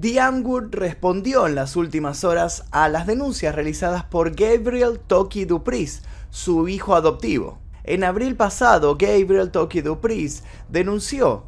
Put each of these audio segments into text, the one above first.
The Wood respondió en las últimas horas a las denuncias realizadas por Gabriel Toki Dupris, su hijo adoptivo. En abril pasado, Gabriel Toki Dupris denunció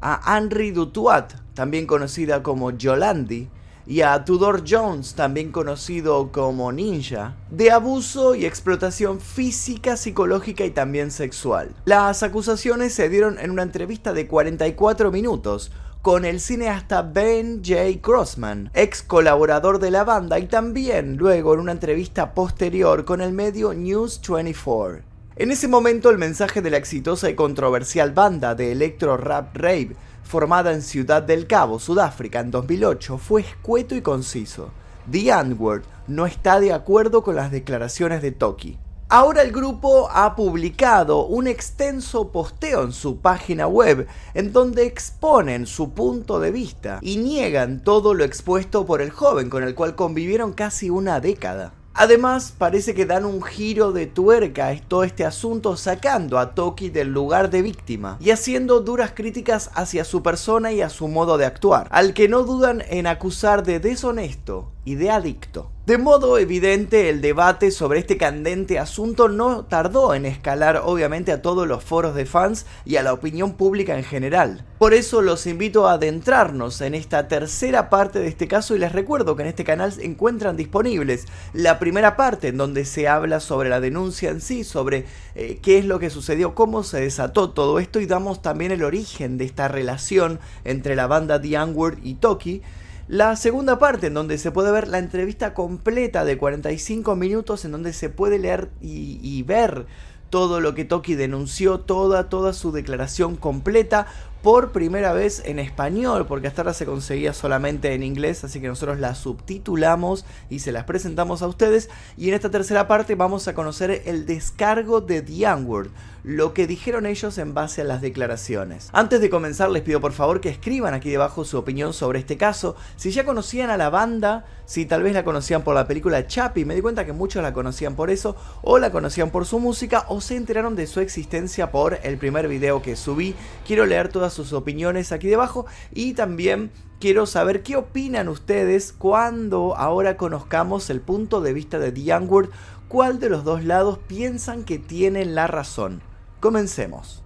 a Henry Dutuat, también conocida como Yolandi, y a Tudor Jones, también conocido como Ninja, de abuso y explotación física, psicológica y también sexual. Las acusaciones se dieron en una entrevista de 44 minutos con el cineasta Ben J. Crossman, ex colaborador de la banda, y también luego en una entrevista posterior con el medio News 24. En ese momento el mensaje de la exitosa y controversial banda de electro rap rave formada en Ciudad del Cabo, Sudáfrica, en 2008, fue escueto y conciso. The N-Word no está de acuerdo con las declaraciones de Toki. Ahora el grupo ha publicado un extenso posteo en su página web en donde exponen su punto de vista y niegan todo lo expuesto por el joven con el cual convivieron casi una década. Además, parece que dan un giro de tuerca a todo este asunto sacando a Toki del lugar de víctima y haciendo duras críticas hacia su persona y a su modo de actuar, al que no dudan en acusar de deshonesto y de adicto. De modo evidente, el debate sobre este candente asunto no tardó en escalar obviamente a todos los foros de fans y a la opinión pública en general. Por eso los invito a adentrarnos en esta tercera parte de este caso y les recuerdo que en este canal se encuentran disponibles la primera parte en donde se habla sobre la denuncia en sí, sobre eh, qué es lo que sucedió, cómo se desató todo esto y damos también el origen de esta relación entre la banda The Unward y Toki la segunda parte, en donde se puede ver la entrevista completa de 45 minutos, en donde se puede leer y, ver todo lo que Toki denunció, toda, toda su declaración completa por primera vez en español, porque hasta ahora se conseguía solamente en inglés, así que nosotros la subtitulamos y se las presentamos a ustedes. Y en esta tercera parte vamos a conocer el descargo de The Unword, lo que dijeron ellos en base a las declaraciones. Antes de comenzar les pido por favor que escriban aquí debajo su opinión sobre este caso, si ya conocían a la banda, si tal vez la conocían por la película Chappie, me di cuenta que muchos la conocían por eso, o la conocían por su música, o se enteraron de su existencia por el primer video que subí. Quiero leer todas sus opiniones aquí debajo y también quiero saber qué opinan ustedes cuando ahora conozcamos el punto de vista de The Youngward, cuál de los dos lados piensan que tienen la razón. Comencemos.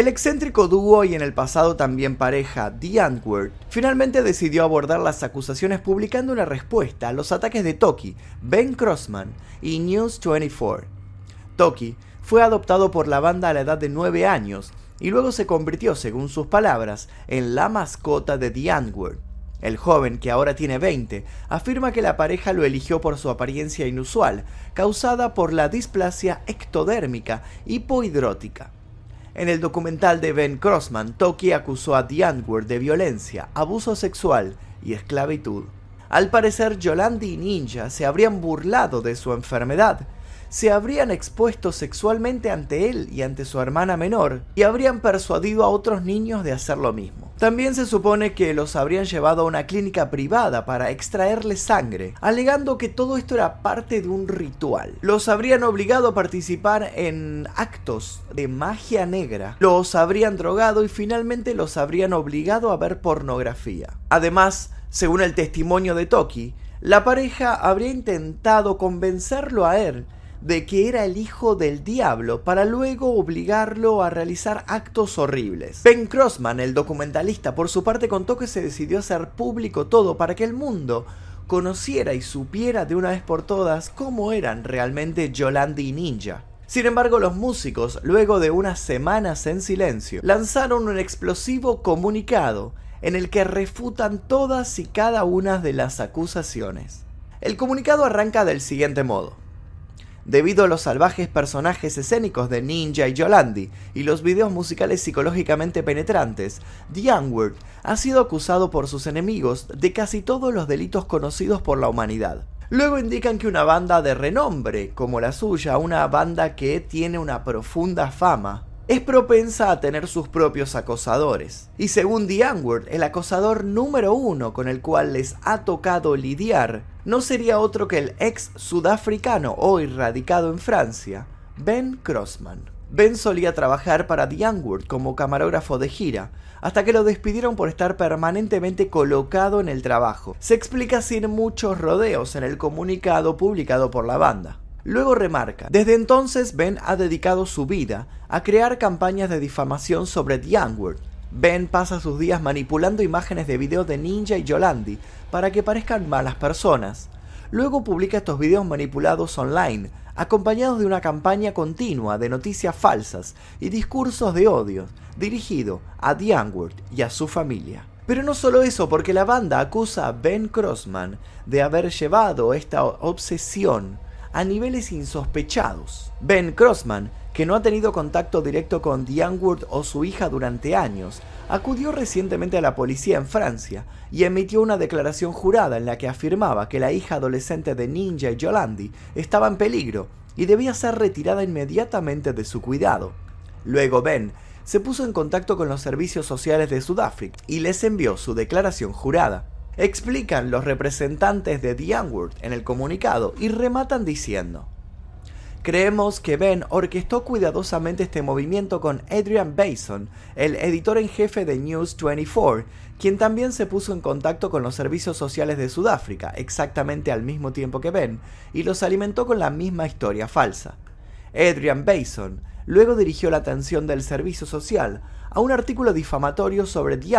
El excéntrico dúo y en el pasado también pareja The Antwoord finalmente decidió abordar las acusaciones publicando una respuesta a los ataques de Toki, Ben Crossman y News 24. Toki fue adoptado por la banda a la edad de 9 años y luego se convirtió, según sus palabras, en la mascota de The Antwoord. El joven, que ahora tiene 20, afirma que la pareja lo eligió por su apariencia inusual, causada por la displasia ectodérmica hipohidrótica. En el documental de Ben Crossman, Toki acusó a Dianward de violencia, abuso sexual y esclavitud. Al parecer, Yolandi y Ninja se habrían burlado de su enfermedad, se habrían expuesto sexualmente ante él y ante su hermana menor, y habrían persuadido a otros niños de hacer lo mismo. También se supone que los habrían llevado a una clínica privada para extraerle sangre, alegando que todo esto era parte de un ritual. Los habrían obligado a participar en actos de magia negra, los habrían drogado y finalmente los habrían obligado a ver pornografía. Además, según el testimonio de Toki, la pareja habría intentado convencerlo a él de que era el hijo del diablo para luego obligarlo a realizar actos horribles. Ben Crossman, el documentalista, por su parte contó que se decidió hacer público todo para que el mundo conociera y supiera de una vez por todas cómo eran realmente Yolandi y Ninja. Sin embargo, los músicos, luego de unas semanas en silencio, lanzaron un explosivo comunicado en el que refutan todas y cada una de las acusaciones. El comunicado arranca del siguiente modo. Debido a los salvajes personajes escénicos de Ninja y Yolandi y los videos musicales psicológicamente penetrantes, The Unward ha sido acusado por sus enemigos de casi todos los delitos conocidos por la humanidad. Luego indican que una banda de renombre, como la suya, una banda que tiene una profunda fama, es propensa a tener sus propios acosadores. Y según The el acosador número uno con el cual les ha tocado lidiar no sería otro que el ex sudafricano hoy radicado en Francia, Ben Crossman. Ben solía trabajar para The como camarógrafo de gira, hasta que lo despidieron por estar permanentemente colocado en el trabajo. Se explica sin muchos rodeos en el comunicado publicado por la banda. Luego remarca, desde entonces Ben ha dedicado su vida a crear campañas de difamación sobre The. Ben pasa sus días manipulando imágenes de videos de Ninja y Yolandi para que parezcan malas personas. Luego publica estos videos manipulados online, acompañados de una campaña continua de noticias falsas y discursos de odio, dirigido a The y a su familia. Pero no solo eso, porque la banda acusa a Ben Crossman de haber llevado esta obsesión a niveles insospechados. Ben Crossman, que no ha tenido contacto directo con Youngwood o su hija durante años, acudió recientemente a la policía en Francia y emitió una declaración jurada en la que afirmaba que la hija adolescente de Ninja y Yolandi estaba en peligro y debía ser retirada inmediatamente de su cuidado. Luego Ben se puso en contacto con los servicios sociales de Sudáfrica y les envió su declaración jurada explican los representantes de The en el comunicado y rematan diciendo, Creemos que Ben orquestó cuidadosamente este movimiento con Adrian Bason, el editor en jefe de News 24, quien también se puso en contacto con los servicios sociales de Sudáfrica exactamente al mismo tiempo que Ben y los alimentó con la misma historia falsa. Adrian Bason luego dirigió la atención del servicio social a un artículo difamatorio sobre The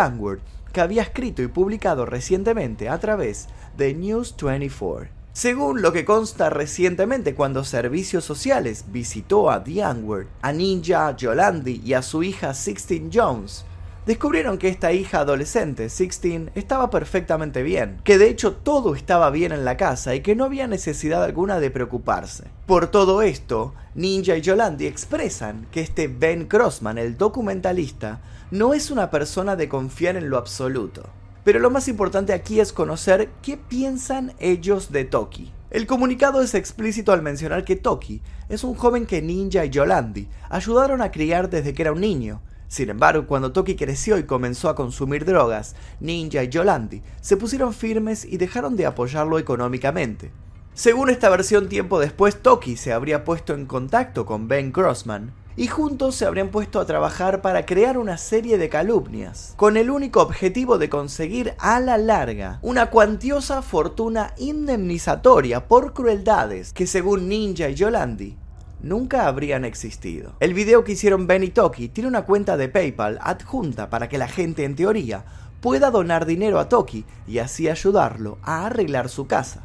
que había escrito y publicado recientemente a través de News 24. Según lo que consta recientemente cuando Servicios Sociales visitó a The a Ninja Yolandi y a su hija Sixteen Jones, descubrieron que esta hija adolescente, Sixteen, estaba perfectamente bien, que de hecho todo estaba bien en la casa y que no había necesidad alguna de preocuparse. Por todo esto, Ninja y Yolandi expresan que este Ben Crossman, el documentalista, no es una persona de confiar en lo absoluto. Pero lo más importante aquí es conocer qué piensan ellos de Toki. El comunicado es explícito al mencionar que Toki es un joven que Ninja y Yolandi ayudaron a criar desde que era un niño, sin embargo, cuando Toki creció y comenzó a consumir drogas, Ninja y Yolandi se pusieron firmes y dejaron de apoyarlo económicamente. Según esta versión, tiempo después, Toki se habría puesto en contacto con Ben Crossman y juntos se habrían puesto a trabajar para crear una serie de calumnias, con el único objetivo de conseguir a la larga una cuantiosa fortuna indemnizatoria por crueldades que según Ninja y Yolandi nunca habrían existido. El video que hicieron Ben y Toki tiene una cuenta de PayPal adjunta para que la gente en teoría pueda donar dinero a Toki y así ayudarlo a arreglar su casa.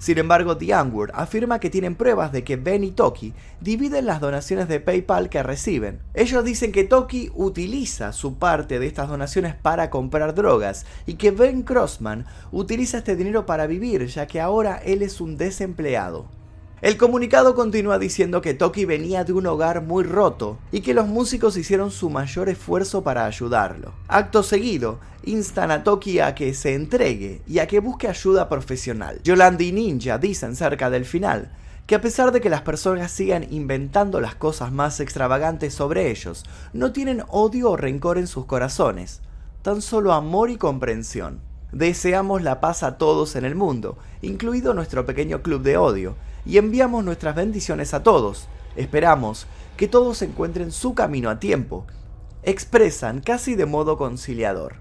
Sin embargo, The Unword afirma que tienen pruebas de que Ben y Toki dividen las donaciones de PayPal que reciben. Ellos dicen que Toki utiliza su parte de estas donaciones para comprar drogas y que Ben Crossman utiliza este dinero para vivir ya que ahora él es un desempleado. El comunicado continúa diciendo que Toki venía de un hogar muy roto y que los músicos hicieron su mayor esfuerzo para ayudarlo. Acto seguido, instan a Toki a que se entregue y a que busque ayuda profesional. Yolandi y Ninja dicen cerca del final que a pesar de que las personas sigan inventando las cosas más extravagantes sobre ellos, no tienen odio o rencor en sus corazones, tan solo amor y comprensión. Deseamos la paz a todos en el mundo, incluido nuestro pequeño club de odio, y enviamos nuestras bendiciones a todos. Esperamos que todos encuentren su camino a tiempo. Expresan casi de modo conciliador.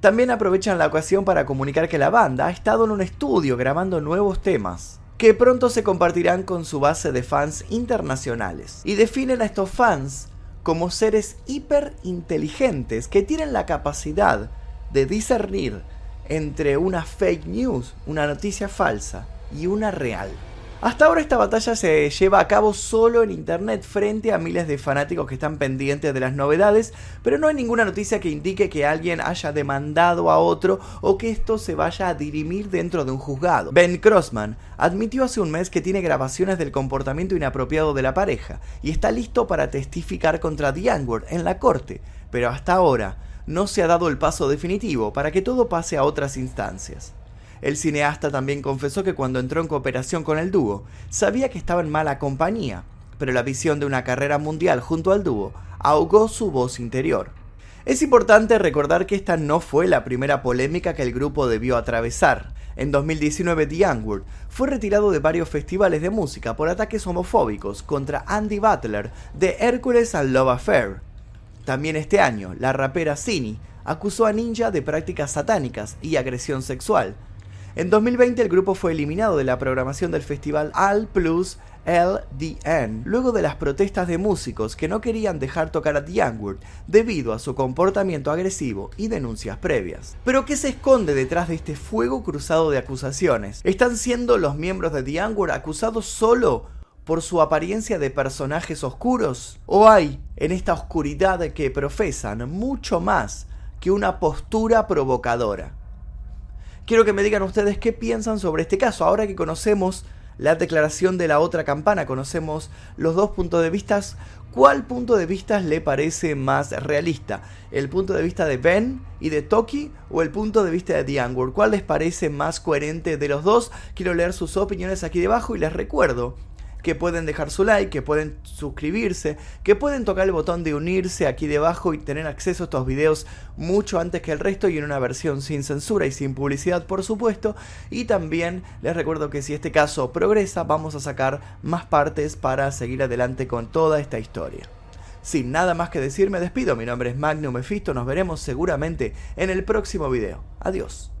También aprovechan la ocasión para comunicar que la banda ha estado en un estudio grabando nuevos temas, que pronto se compartirán con su base de fans internacionales, y definen a estos fans como seres hiperinteligentes que tienen la capacidad de discernir entre una fake news, una noticia falsa, y una real. Hasta ahora esta batalla se lleva a cabo solo en internet frente a miles de fanáticos que están pendientes de las novedades, pero no hay ninguna noticia que indique que alguien haya demandado a otro o que esto se vaya a dirimir dentro de un juzgado. Ben Crossman admitió hace un mes que tiene grabaciones del comportamiento inapropiado de la pareja y está listo para testificar contra The en la corte, pero hasta ahora no se ha dado el paso definitivo para que todo pase a otras instancias. El cineasta también confesó que cuando entró en cooperación con el dúo, sabía que estaba en mala compañía, pero la visión de una carrera mundial junto al dúo ahogó su voz interior. Es importante recordar que esta no fue la primera polémica que el grupo debió atravesar. En 2019, The N-Word fue retirado de varios festivales de música por ataques homofóbicos contra Andy Butler de Hercules and Love Affair. También este año, la rapera Cini acusó a Ninja de prácticas satánicas y agresión sexual. En 2020 el grupo fue eliminado de la programación del festival Al Plus LDN, luego de las protestas de músicos que no querían dejar tocar a The debido a su comportamiento agresivo y denuncias previas. Pero ¿qué se esconde detrás de este fuego cruzado de acusaciones? ¿Están siendo los miembros de The acusados solo por su apariencia de personajes oscuros? ¿O hay en esta oscuridad que profesan mucho más que una postura provocadora? Quiero que me digan ustedes qué piensan sobre este caso, ahora que conocemos la declaración de la otra campana, conocemos los dos puntos de vista. ¿Cuál punto de vista le parece más realista? ¿El punto de vista de Ben y de Toki o el punto de vista de The ¿Cuál les parece más coherente de los dos? Quiero leer sus opiniones aquí debajo y les recuerdo que pueden dejar su like, que pueden suscribirse, que pueden tocar el botón de unirse aquí debajo y tener acceso a estos videos mucho antes que el resto y en una versión sin censura y sin publicidad por supuesto. Y también les recuerdo que si este caso progresa vamos a sacar más partes para seguir adelante con toda esta historia. Sin nada más que decir me despido, mi nombre es Magnum Mephisto, nos veremos seguramente en el próximo video. Adiós.